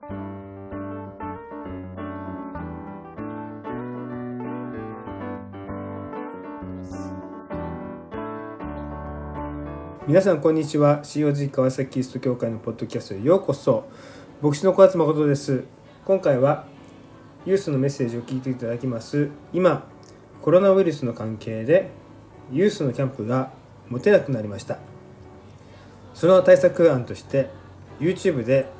皆さんこんにちは。COG 川崎キリスト教会のポッドキャストへようこそ。牧師の小松誠です。今回はユースのメッセージを聞いていただきます。今コロナウイルスの関係でユースのキャンプが持てなくなりました。その対策案として YouTube で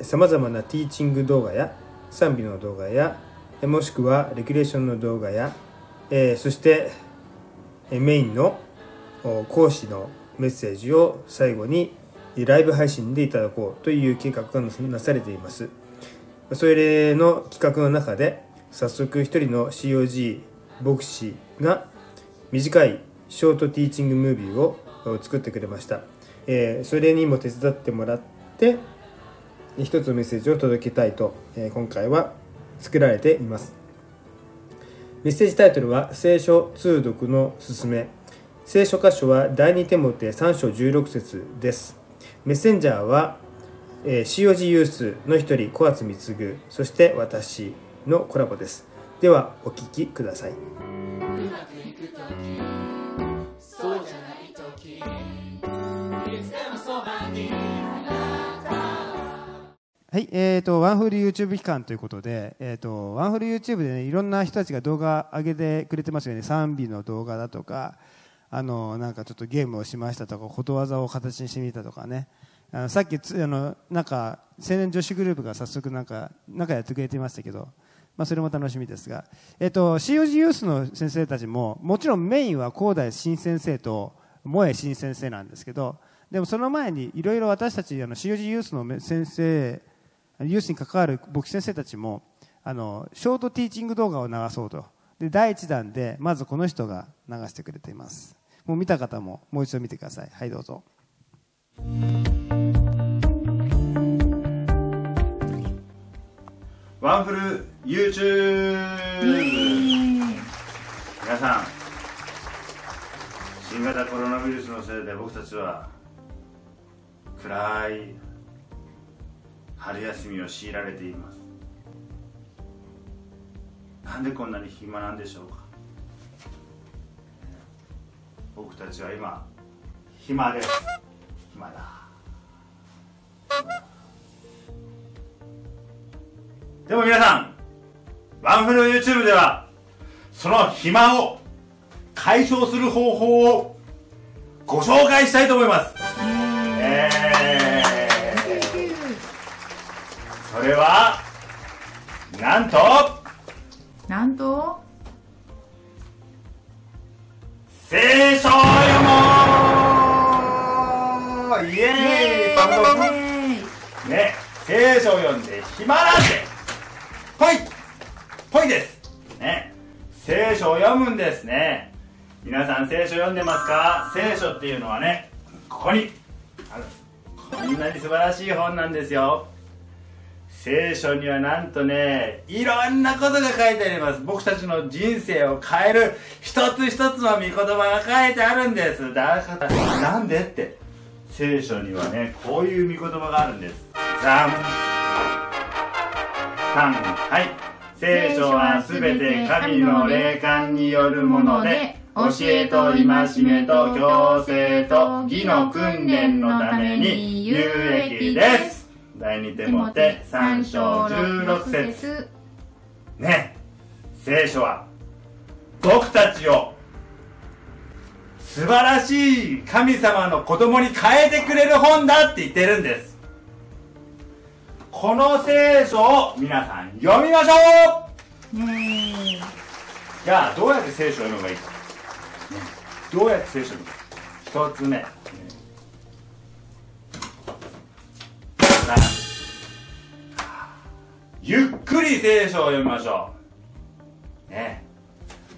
さまざまなティーチング動画や賛美の動画やもしくはレクリエーションの動画や、え、そしてメインの講師のメッセージを最後にライブ配信でいただこうという計画がなされています。それの企画の中で早速一人の COG 牧師が短いショートティーチングムービーを作ってくれました。えそれにも手伝ってもらって一つのメッセージを届けたいと、え今回は作られています。メッセージタイトルは聖書通読のすすめ聖書箇所は第2テモテ3章16節です。メッセンジャーは、えー、COG ユースの一人、小厚貢、そして私のコラボです。では、お聞きください。はい、えーと、ワンフル YouTube 期間ということで、えーと、ワンフル YouTube で、ね、いろんな人たちが動画上げてくれてますよね、賛美の動画だとか、あのなんかちょっとゲームをしましたとかことわざを形にしてみたとかね。あのさっきつあのなんか青年女子グループが早速なんかなんかやってくれてましたけど、まあ、それも楽しみですが、えっと、COG ユースの先生たちももちろんメインは広大新先生と萌え新先生なんですけどでもその前にいろいろ私たちあの COG ユースの先生ユースに関わる牧師先生たちもあのショートティーチング動画を流そうと。で第1弾でまずこの人が流してくれています。もう見た方ももう一度見てください。はいどうぞ。ワンフル YouTube 皆さん新型コロナウイルスのせいで僕たちは暗い春休みを強いられています。なんでこんなに暇なんでしょうか。僕たちは今暇です。暇だ。でも皆さんワンフル YouTube ではその暇を解消する方法をご紹介したいと思います、えれはなんとなんと聖書を読もうイエーイパンドね聖書を読んで暇なんでぽい。ぽいです。ね聖書を読むんですね。皆さん聖書読んでますか？聖書っていうのはねここにあるこんなに素晴らしい本なんですよ聖書にはなんとね、いろんなことが書いてあります。僕たちの人生を変える一つ一つの御言葉が書いてあるんです。だから、なんでって。聖書にはね、こういう御言葉があるんです。ザン。3はい。聖書はすべて神の霊感によるもので、教えと戒めと強制と義の訓練のために有益です。第2手モて3章16節。ね。聖書は僕たちを素晴らしい神様の子供に変えてくれる本だって言ってるんです。この聖書を皆さん読みましょう。じゃあどうやって聖書を読めばいいか、どうやって聖書を読むか。一つ目ゆっくり聖書を読みましょう。ね。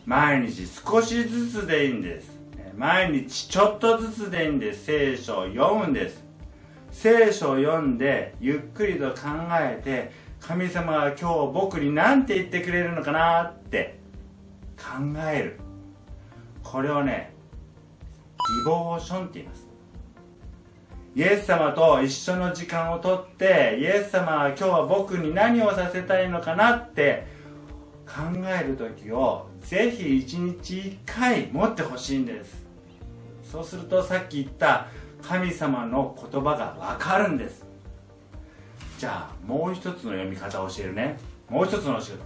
毎日少しずつでいいんです。毎日ちょっとずつでいいんです。聖書を読むんです。聖書を読んで、ゆっくりと考えて、神様は今日僕に何て言ってくれるのかなって考える。これをね、ディボーションって言います。イエス様と一緒の時間をとってイエス様は今日は僕に何をさせたいのかなって考える時をぜひ一日1回持ってほしいんです。そうするとさっき言った神様の言葉が分かるんです。じゃあもう一つの読み方を教えるね。もう一つの教え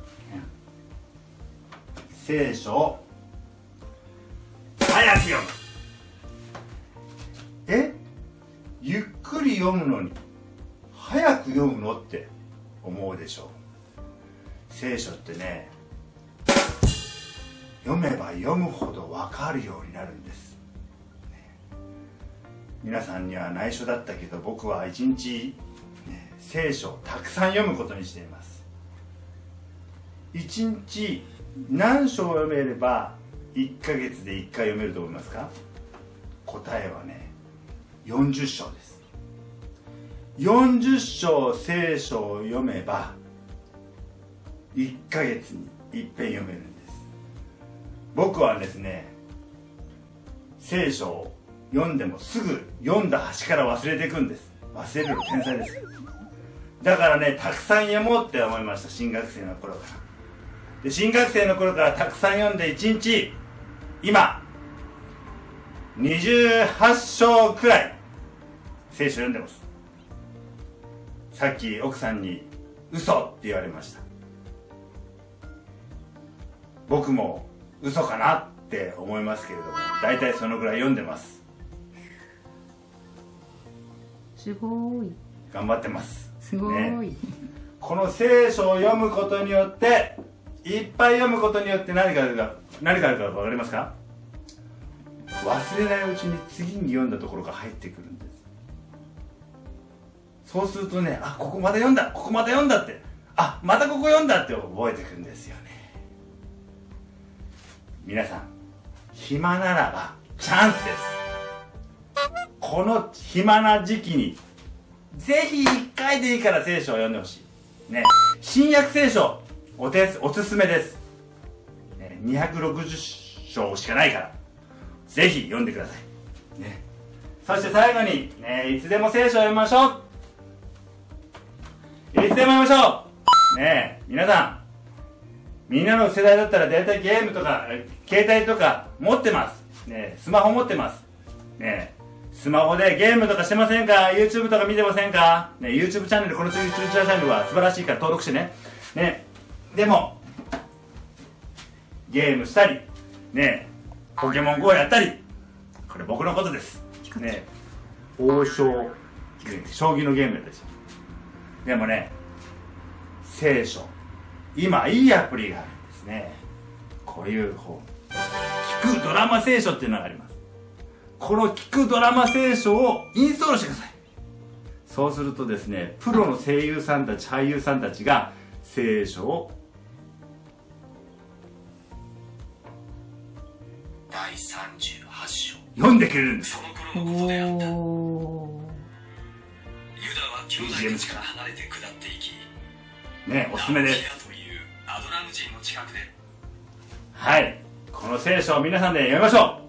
聖書。を早く読む。くり読むのに早く読むのって思うでしょう。聖書ってね読めば読むほど分かるようになるんです、ね。皆さんには内緒だったけど僕は一日、ね聖書をたくさん読むことにしています。一日何章読めれば1ヶ月で1回読めると思いますか？答えはね40章です。40章聖書を読めば1ヶ月に一遍読めるんです。僕はですね聖書を読んでもすぐ読んだ端から忘れていくんです。忘れるの天才です。だからねたくさん読もうって思いました新学生の頃から。で新学生の頃からたくさん読んで1日今28章くらい聖書読んでます。さっき奥さんに嘘って言われました。僕も嘘かなって思いますけれども大体そのぐらい読んでます。すごい。頑張ってます。すごい、ね。この聖書を読むことによっていっぱい読むことによって何があるか何があるか分かりますか？忘れないうちに次に読んだところが入ってくるんですそうするとねあここまだ読んだここまだ読んだって。あまたここ読んだって覚えていくんですよね。皆さん暇ならばチャンスです。この暇な時期にぜひ1回でいいから聖書を読んでほしい。ね新約聖書お手おすすめです、ね、260章しかないからぜひ読んでください、ね、そして最後に、ね、いつでも聖書を読みましょう。いつでも読みましょうね皆さんみんなの世代だったら大体ゲームとか携帯とか持ってます、ね、スマホ持ってますねスマホでゲームとかしてませんか ?YouTube とか見てませんか？ね ?YouTube チャンネル、この YouTube チャンネルは素晴らしいから登録してね。ねでも、ゲームしたり、ねポケモン GO やったり、これ僕のことです。ね王将、将棋のゲームやったりしますでもね、聖書、今いいアプリがあるんですね。こういう本。聞くドラマ聖書っていうのがあります。この聞くドラマ聖書をインストールしてください。そうするとですね、プロの声優さんたち、俳優さんたちが聖書を第38章読んでくれるんですそ。の頃のことであったユダはお兄弟たちから離れて下っていきね、おすすめです。はい。この聖書を皆さんで読みましょ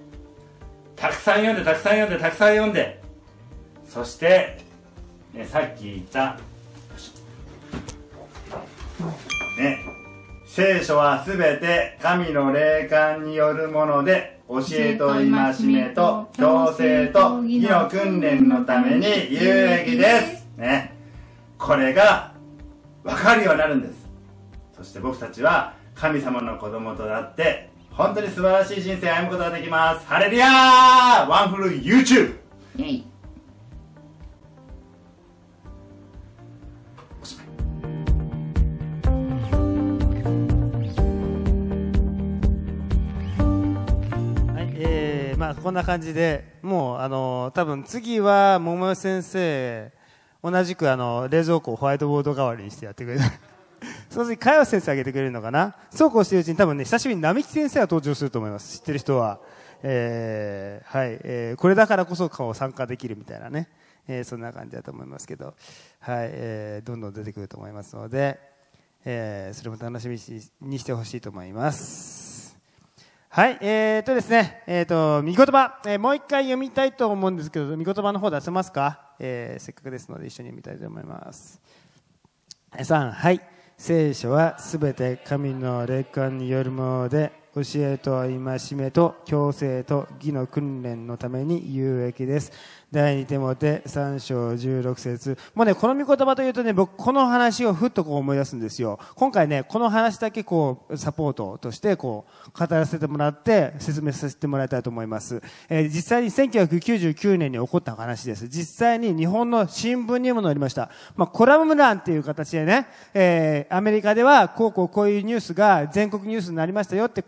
う。たくさん読んで、たくさん読んで、たくさん読んで。そして、ね、さっき言った、ね、聖書はすべて神の霊感によるもので、教えと戒めと強制と義の訓練のために有益です。ね。これが分かるようになるんです。そして僕たちは神様の子供となって本当に素晴らしい人生を歩むことができます。ハレルヤーワンフル YouTube! イまあこんな感じで、もうあの多分次は桃代先生同じくあの冷蔵庫をホワイトボード代わりにしてやってくれる。その次、かよ先生あげてくれるのかな？そうこうしてるうちに多分ね、久しぶりに並木先生が登場すると思います。知ってる人は。えー、はい、えー、これだからこそこう参加できるみたいなね。えー、そんな感じだと思いますけど、はい、えー、どんどん出てくると思いますので、えー、それも楽しみにしてほしいと思います。はい、えー、とですね、えーと、見言葉、えーもう一回読みたいと思うんですけど、見言葉の方出せますか、えーせっかくですので一緒に読みたいと思います。3、はい。聖書はすべて神の霊感によるもので、教えと戒めと強制と義の訓練のために有益です。第二手モて3章16節もうね、この御言葉というとね、僕この話をふっとこう思い出すんですよ。今回ね、この話だけこう、サポートとしてこう、語らせてもらって説明させてもらいたいと思います。えー実際に1999年に起こった話です。実際に日本の新聞にも載りました。まあ、コラム欄っていう形でね、えーアメリカではこうこうこういうニュースが全国ニュースになりましたよって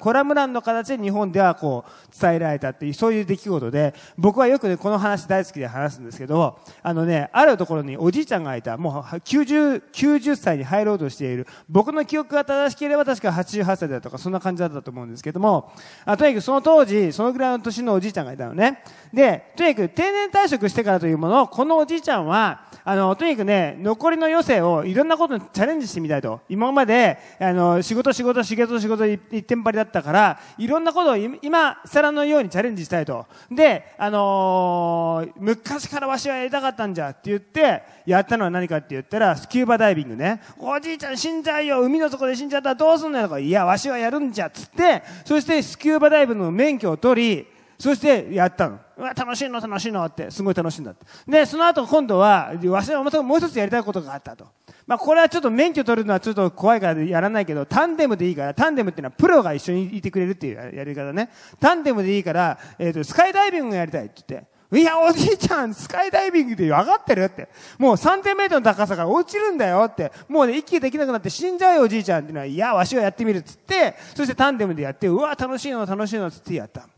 コラム欄の形で日本ではこう伝えられたっていうそういう出来事で僕はよくねこの話大好きで話すんですけどあのねあるところにおじいちゃんがいた。もう90 90歳に入ろうとしている。僕の記憶が正しければ確か88歳だとかそんな感じだったと思うんですけどもあとにかくその当時そのぐらいの年のおじいちゃんがいたのね。でとにかく定年退職してからというものをこのおじいちゃんはあのとにかくね残りの余生をいろんなことにチャレンジしてみたいと。今まであの仕事仕事仕事仕事一点張りだったからいろんなことを今今更のようにチャレンジしたいと。であのー昔からわしはやりたかったんじゃって言ってやったのは何かって言ったらスキューバダイビングね。おじいちゃん死んじゃうよ海の底で死んじゃったらどうすんのよとかいやわしはやるんじゃっつってそしてスキューバダイビングの免許を取りそしてやったの。うわ、楽しいの、楽しいのって、すごい楽しいんだって。で、その後今度は、わしはまたもう一つやりたいことがあったと。まあ、これはちょっと免許取るのはちょっと怖いからやらないけど、タンデムでいいから、タンデムっていうのはプロが一緒にいてくれるっていうやり方ね。タンデムでいいから、えっ、と、スカイダイビングやりたいって言って。いや、おじいちゃん、スカイダイビングで分かってるって。もう3000メートルの高さから落ちるんだよって。もうね、息できなくなって死んじゃうよ、おじいちゃんっていうのは、いや、わしはやってみるっつって、そしてタンデムでやって、うわ、楽しいの、楽しいのっつってやった。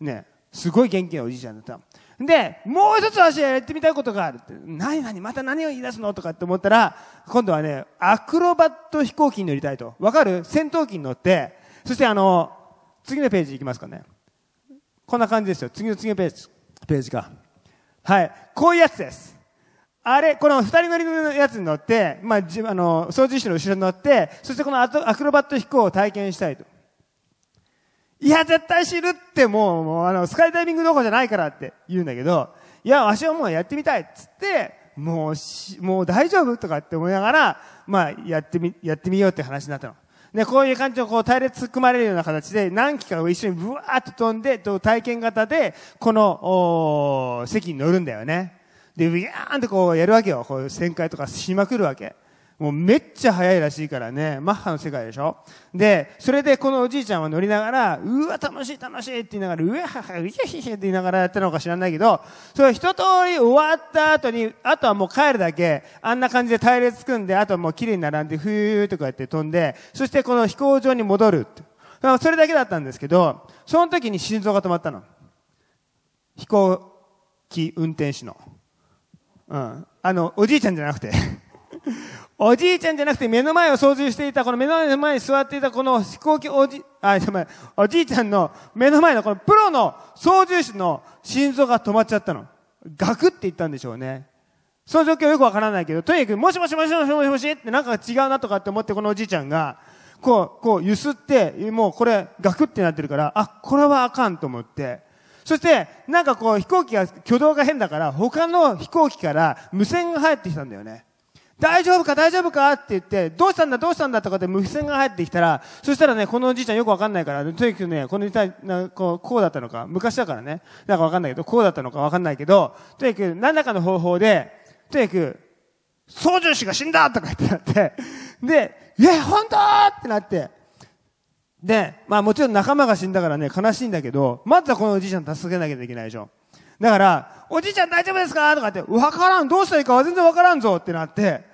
ね、すごい元気なおじいちゃんだった。で、もう一つ私はやってみたいことがあるって。何何また何を言い出すのとかって思ったら、今度はね、アクロバット飛行機に乗りたいと。わかる？戦闘機に乗って、そしてあの、次のページいきますかね。こんな感じですよ。次の次のページ。ページか。はい。こういうやつです。あれ、この二人乗りのやつに乗って、まあ、じあの、操縦士の後ろに乗って、そしてこのアトアクロバット飛行を体験したいと。いや、絶対知るってもう、もうあの、スカイダイビングどころじゃないからって言うんだけど、いや、わしはもうやってみたいっつって、もうし、もう大丈夫とかって思いながら、まあ、やってみ、やってみようって話になったの。で、こういう感じのこう隊列組まれるような形で何機かを一緒にブワーッと飛んで、と体験型で、この、お席に乗るんだよね。で、ウィーンってこうやるわけよ。こう旋回とかしまくるわけ。もうめっちゃ速いらしいからね、マッハの世界でしょで、それでこのおじいちゃんは乗りながら、うわ、楽しい楽しいって言いながら、うわはは、うひゃひひって言いながらやったのか知らないけど、それ一通り終わった後に、あとはもう帰るだけ、あんな感じで隊列組んで、あとはもう綺麗に並んで、ふーっとかやって飛んで、そしてこの飛行場に戻る。それだけだったんですけど、その時に心臓が止まったの。飛行機運転手の。うん。あの、おじいちゃんじゃなくて。おじいちゃんじゃなくて目の前を操縦していた、この目の前に座っていたこの飛行機おじ、あ、ごめんおじいちゃんの目の前のこのプロの操縦士の心臓が止まっちゃったの。ガクって言ったんでしょうね。その状況よくわからないけど、とにかく、もしもしもしもしもしもしってなんか違うなとかって思ってこのおじいちゃんが、こう、こう、ゆすって、もうこれ、ガクってなってるから、あ、これはあかんと思って、そして、なんかこう、飛行機が、挙動が変だから、他の飛行機から無線が入ってきたんだよね。大丈夫か大丈夫かって言って、どうしたんだどうしたんだとかって無線が入ってきたら、そしたらね、このおじいちゃんよくわかんないから、とにかくね、このたなこう、こうだったのか、昔だからね、なんかわかんないけど、こうだったのかわかんないけど、とにかく何らかの方法で、とにかく、操縦士が死んだとか言ってなって、で、え、本当ってなって、で、まあもちろん仲間が死んだからね、悲しいんだけど、まずはこのおじいちゃん助けなきゃいけないでしょ。だから、おじいちゃん大丈夫ですかとかって、わからん、どうしたらいいかは全然わからんぞってなって、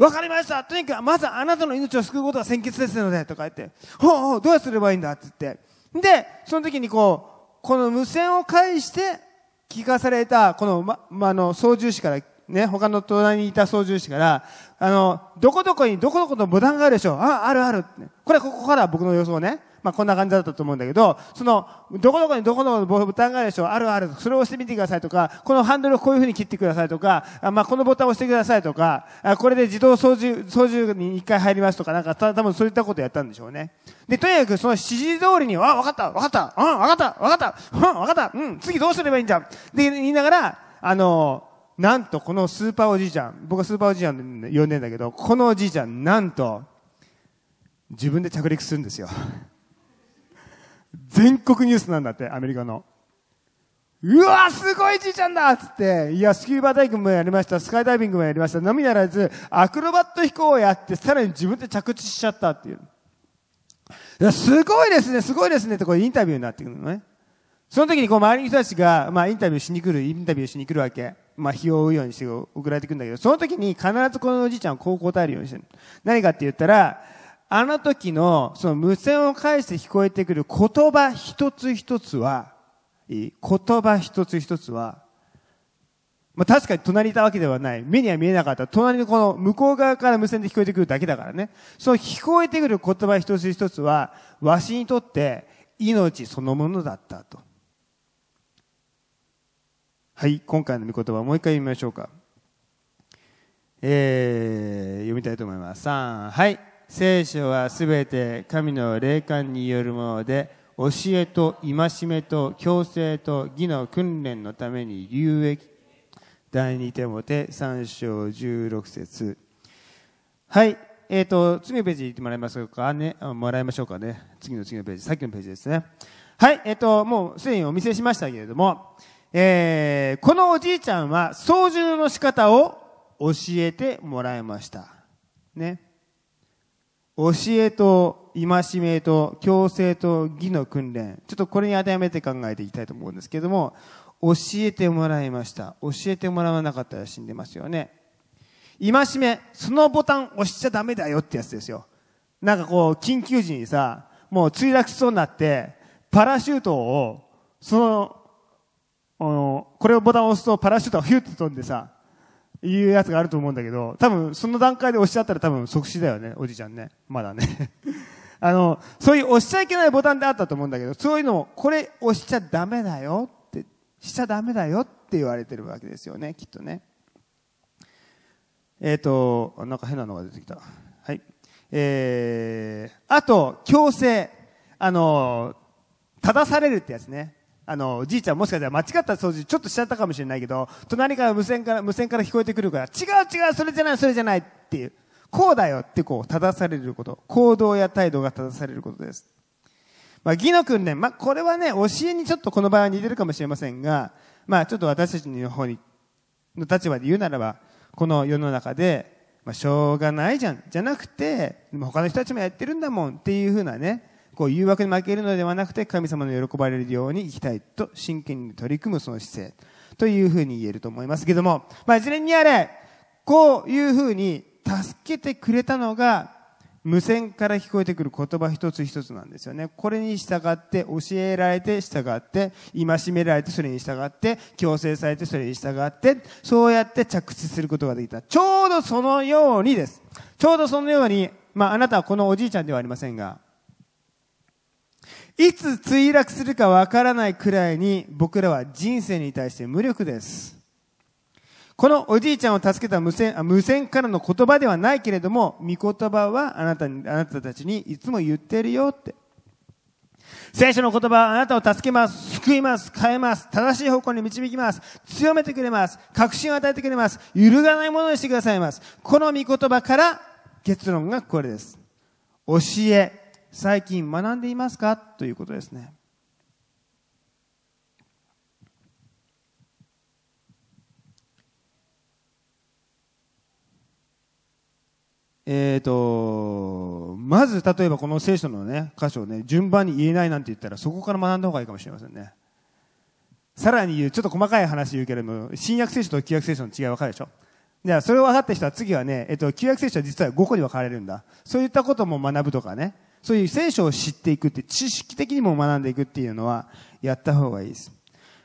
わかりましたとにかく、まずあなたの命を救うことが先決ですので、とか言って、ほうほう、どうすればいいんだって言って。で、その時にこう、この無線を介して聞かされた、この、ま、まあの、操縦士から、ね、他の隣にいた操縦士から、あの、どこどこにどこどこのボタンがあるでしょうあ、あるある。これここから僕の予想ね。まあ、こんな感じだったと思うんだけど、その、どこどこにどこどこのボタンがあるでしょうあるある。それを押してみてくださいとか、このハンドルをこういう風に切ってくださいとか、あまあ、このボタンを押してくださいとか、あこれで自動操縦、操縦に一回入りますとか、なんか、た多分そういったことやったんでしょうね。で、とにかくその指示通りに、あ、わかった、わかった、うん、わかった、わかった、うん、わかった、うん、次どうすればいいんじゃん。で、言いながら、あの、なんとこのスーパーおじいちゃん、僕はスーパーおじいちゃん呼んでんだけど、このおじいちゃん、なんと、自分で着陸するんですよ。全国ニュースなんだって、アメリカの。うわすごいじいちゃんだつって、いや、スキューバダイビングもやりました、スカイダイビングもやりました、のみならず、アクロバット飛行をやって、さらに自分で着地しちゃったっていう。いや、すごいですね、すごいですねってこれインタビューになってくるのね。その時にこう周りの人たちが、まあインタビューしに来る、インタビューしに来るわけ。まあ日を追うようにして送られてくるんだけど、その時に必ずこのおじいちゃんはこう答えるようにしてる。何かって言ったら、あの時のその無線を介して聞こえてくる言葉一つ一つは、言葉一つ一つは、まあ確かに隣にいたわけではない。目には見えなかった。隣のこの向こう側から無線で聞こえてくるだけだからね。その聞こえてくる言葉一つ一つは、わしにとって命そのものだったと。はい、今回の御言葉もう一回読みましょうか。えー、読みたいと思います。3、はい。聖書はすべて神の霊感によるもので、教えと戒めと強制と義の訓練のために有益。第二手モて3章16節はい。えっ、ー、と、次のページ行ってもらいますか？ね。もらいましょうかね。次の次のページ。さっきのページですね。はい。えっ、ー、と、もうすでにお見せしましたけれども、えー、このおじいちゃんは操縦の仕方を教えてもらいました。ね。教えと戒めと強制と義の訓練。ちょっとこれに当てはめて考えていきたいと思うんですけれども、教えてもらいました。教えてもらわなかったら死んでますよね。戒め、そのボタン押しちゃダメだよってやつですよ。なんかこう、緊急時にさ、もう墜落しそうになって、パラシュートを、その、あの、これをボタンを押すとパラシュートがヒュッと飛んでさ、いうやつがあると思うんだけど、多分その段階で押しちゃったら多分即死だよね、おじちゃんね。まだね。あの、そういう押しちゃいけないボタンであったと思うんだけど、そういうのも、これ押しちゃダメだよって、しちゃダメだよって言われてるわけですよね、きっとね。えっ、ー、と、なんか変なのが出てきた。はい。えー、あと、強制。あの、正されるってやつね。あの、じいちゃんもしかしたら間違った掃除ちょっとしちゃったかもしれないけど、隣から無線から、無線から聞こえてくるから、違う違う、それじゃない、それじゃないっていう。こうだよってこう、正されること。行動や態度が正されることです。まあ、義の訓練。まあ、これはね、教えにちょっとこの場合は似てるかもしれませんが、まあ、ちょっと私たちの方に、の立場で言うならば、この世の中で、まあ、しょうがないじゃん。じゃなくて、他の人たちもやってるんだもんっていうふうなね、こう誘惑に負けるのではなくて神様の喜ばれるように生きたいと真剣に取り組むその姿勢というふうに言えると思いますけども、まあ、いずれにあれ、こういうふうに助けてくれたのが無線から聞こえてくる言葉一つ一つなんですよね。これに従って、教えられて従って、戒められてそれに従って、強制されてそれに従って、そうやって着地することができた。ちょうどそのようにです。ちょうどそのように、まああなたはこのおじいちゃんではありませんが、いつ墜落するかわからないくらいに僕らは人生に対して無力です。このおじいちゃんを助けた無線、無線からの言葉ではないけれども、御言葉はあなたに、あなたたちにいつも言ってるよって。聖書の言葉はあなたを助けます、救います、変えます、正しい方向に導きます、強めてくれます、確信を与えてくれます、揺るがないものにしてくださいます。この御言葉から結論がこれです。教え、最近学んでいますか？ということですね。えーと、まず例えばこの聖書のね、箇所をね、順番に言えないなんて言ったらそこから学んだ方がいいかもしれませんね。さらに言う、ちょっと細かい話言うけれども、新約聖書と旧約聖書の違い分かるでしょ？じゃあ、それを分かった人は次はね、えっと、旧約聖書は実は5個に分かれるんだ。そういったことも学ぶとかね、そういう聖書を知っていくって、知識的にも学んでいくっていうのは、やった方がいいです。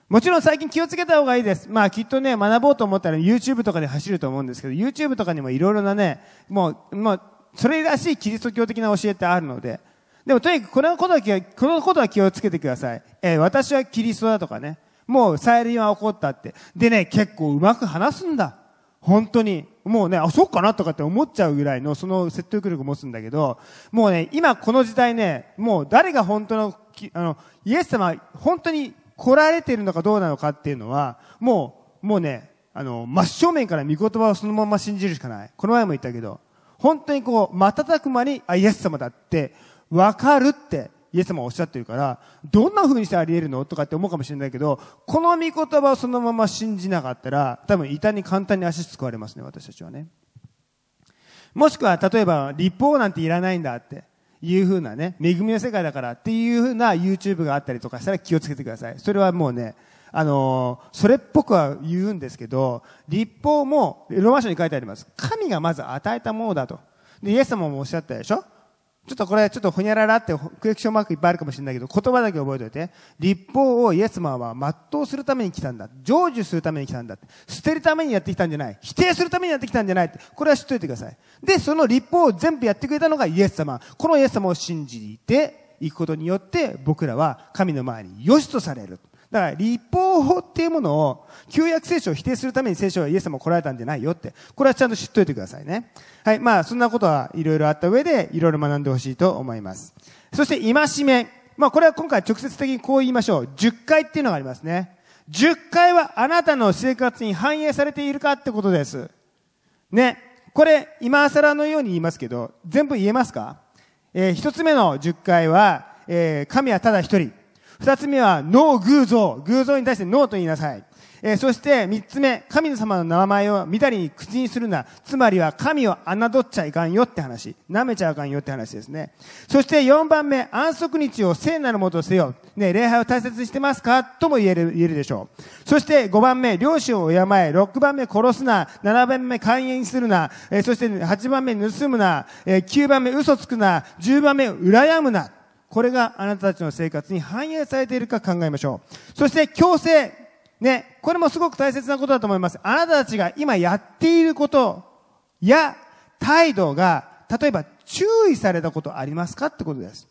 もちろん最近気をつけた方がいいです。まあきっとね、学ぼうと思ったら YouTube とかで走ると思うんですけど、YouTube とかにもいろいろなね、もう、もう、それらしいキリスト教的な教えってあるので、でもとにかくこのことは気をこのことは気をつけてください。えー私はキリストだとかね。もう再臨は起こったって。でね、結構うまく話すんだ。本当に。もうね、あ、そうかなとかって思っちゃうぐらいのその説得力を持つんだけど、もうね、今この時代ね、もう誰が本当の、あの、イエス様、本当に来られているのかどうなのかっていうのは、もう、もうね、あの、真正面から御言葉をそのまま信じるしかない。この前も言ったけど、本当にこう、瞬く間に、あ、イエス様だって、わかるって、イエス様はおっしゃってるから、どんな風にしてあり得るのとかって思うかもしれないけど、この御言葉をそのまま信じなかったら、多分板に簡単に足すくわれますね、私たちはね。もしくは、例えば、立法なんていらないんだっていう風なね、恵みの世界だからっていう風な YouTube があったりとかしたら気をつけてください。それはもうね、あのーそれっぽくは言うんですけど、立法も、ローマ書に書いてあります。神がまず与えたものだと。で、イエス様もおっしゃったでしょ？ちょっとこれ、ちょっとほにゃららってクエクションマークいっぱいあるかもしれないけど、言葉だけ覚えておいて。立法をイエス様は全うするために来たんだ。成就するために来たんだ。捨てるためにやってきたんじゃない。否定するためにやってきたんじゃない。これは知っといてください。で、その立法を全部やってくれたのがイエス様。このイエス様を信じていくことによって、僕らは神の前に良しとされる。だから、立法法っていうものを、旧約聖書を否定するために聖書はイエス様来られたんじゃないよって。これはちゃんと知っといてくださいね。はい。まあ、そんなことはいろいろあった上で、いろいろ学んでほしいと思います。そして、戒め。まあ、これは今回直接的にこう言いましょう。10回っていうのがありますね。10回はあなたの生活に反映されているかってことです。ね。これ、今更のように言いますけど、全部言えますか？えー一つ目の10回は、えー神はただ一人。二つ目は、ノー偶像。偶像に対してノーと言いなさい。えーそして三つ目、神様の名前を見たりに口にするな。つまりは神を侮っちゃいかんよって話。舐めちゃいかんよって話ですね。そして四番目、安息日を聖なるものとせよ。ね、礼拝を大切にしてますか？とも言える、言えるでしょう。そして五番目、両親を敬え。六番目、殺すな。七番目、寛延するな。えーそして八番目、盗むな。えー九番目、嘘つくな。十番目、羨むな。これがあなたたちの生活に反映されているか考えましょう。そして強制。ね、これもすごく大切なことだと思います。あなたたちが今やっていることや態度が、例えば注意されたことありますかってことです。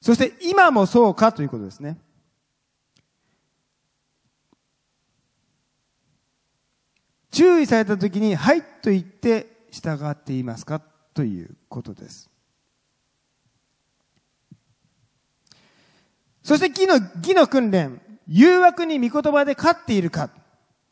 そして今もそうかということですね。注意された時に、はいと言って従っていますかということです。そして義の、義の訓練、誘惑に御言葉で勝っているか。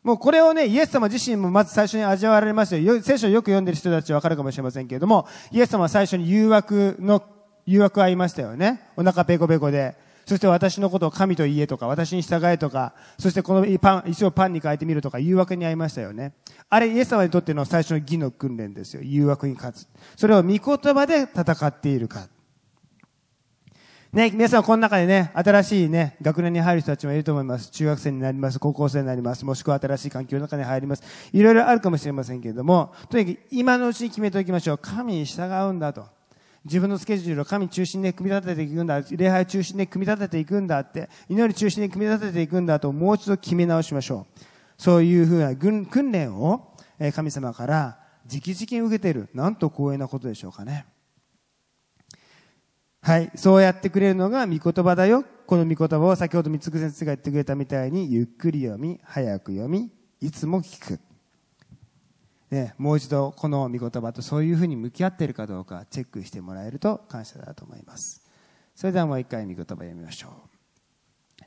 もうこれをね、イエス様自身もまず最初に味わわれましたよ。聖書をよく読んでる人たちはわかるかもしれませんけれども、イエス様は最初に誘惑の、誘惑あいましたよね。お腹ペコペコで。そして私のことを神と言えとか、私に従えとか、そしてこのパン、石をパンに変えてみるとか、誘惑に遭いましたよね。あれ、イエス様にとっての最初の義の訓練ですよ。誘惑に勝つ。それを御言葉で戦っているか。ね、皆さんこの中でね、新しいね、学年に入る人たちもいると思います。中学生になります、高校生になります、もしくは新しい環境の中に入ります。いろいろあるかもしれませんけれども、とにかく今のうちに決めておきましょう。神に従うんだと。自分のスケジュールを神中心で組み立てていくんだ。礼拝中心で組み立てていくんだって。祈り中心で組み立てていくんだと、もう一度決め直しましょう。そういうふうな訓練を神様から直々に受けている。なんと光栄なことでしょうかね。はい。そうやってくれるのが御言葉だよ。この御言葉を先ほど三つ先生が言ってくれたみたいに、ゆっくり読み、早く読み、いつも聞く。ね、もう一度この御言葉とそういうふうに向き合っているかどうかチェックしてもらえると感謝だと思います。それではもう一回御言葉読みましょ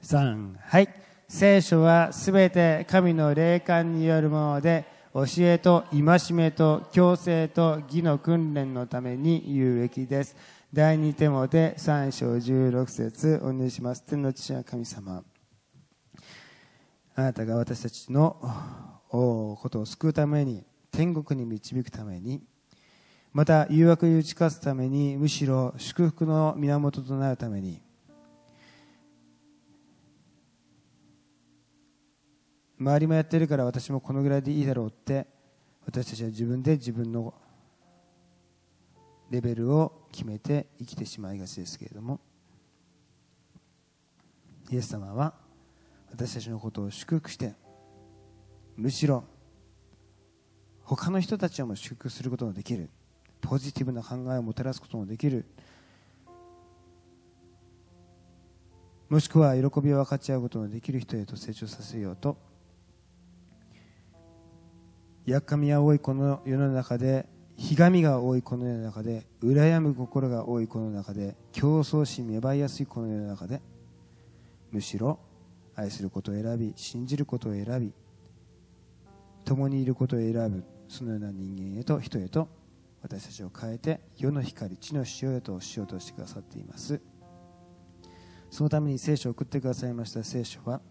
う。3、はい。聖書はすべて神の霊感によるもので、教えと戒めと強制と義の訓練のために有益です。第二手モて3章16節お願いします。天の父は神様。あなたが私たちのことを救うために、天国に導くために、また誘惑に打ち勝つために、むしろ祝福の源となるために、周りもやってるから私もこのぐらいでいいだろうって私たちは自分で自分のレベルを決めて生きてしまいがちですけれどもイエス様は私たちのことを祝福してむしろ他の人たちをも祝福することができる。ポジティブな考えをもたらすことのできる。もしくは喜びを分かち合うことのできる人へと成長させようと。やっかみが多いこの世の中でひがみが多いこの世の中で羨む心が多いこの中で競争心芽生えやすいこの世の中でむしろ愛することを選び信じることを選び共にいることを選ぶ。そのような人間へと人へと私たちを変えて世の光地の塩へとしようとしてくださっています。そのために聖書を送ってくださいました聖書は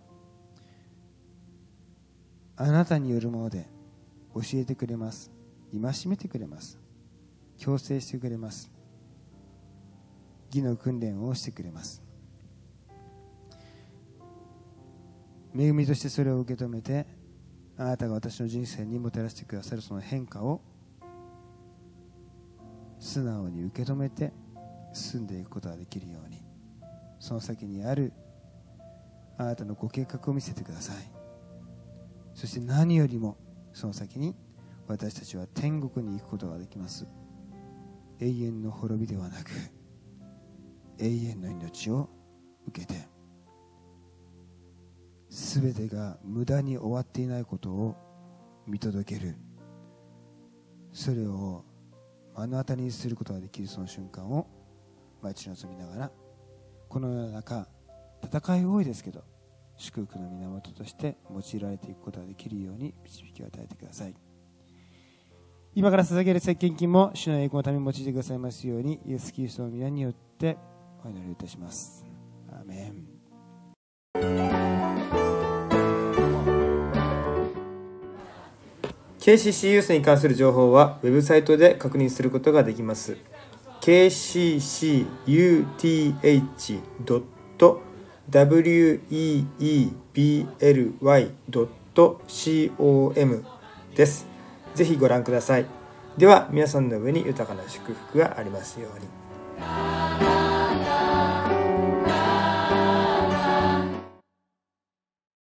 あなたによるもので教えてくれます。戒めてくれます。強制してくれます。義の訓練をしてくれます。恵みとしてそれを受け止めてあなたが私の人生にもたらしてくださるその変化を素直に受け止めて進んでいくことができるように。その先にあるあなたのご計画を見せてください。そして何よりもその先に私たちは天国に行くことができます。永遠の滅びではなく永遠の命を受けて。全てが無駄に終わっていないことを見届ける。それを目の当たりにすることができるその瞬間を待ち望みながらこの世の中戦い多いですけど祝福の源として用いられていくことができるように導きを与えてください。今から捧げる石鹸金も主の栄光のために用いてくださいますようにイエス・キリストの皆によってお祈りいたします。アメン。KCC ユースに関する情報はウェブサイトで確認することができます kccuth.weebly.com です。ぜひご覧ください。では皆さんの上に豊かな祝福がありますように。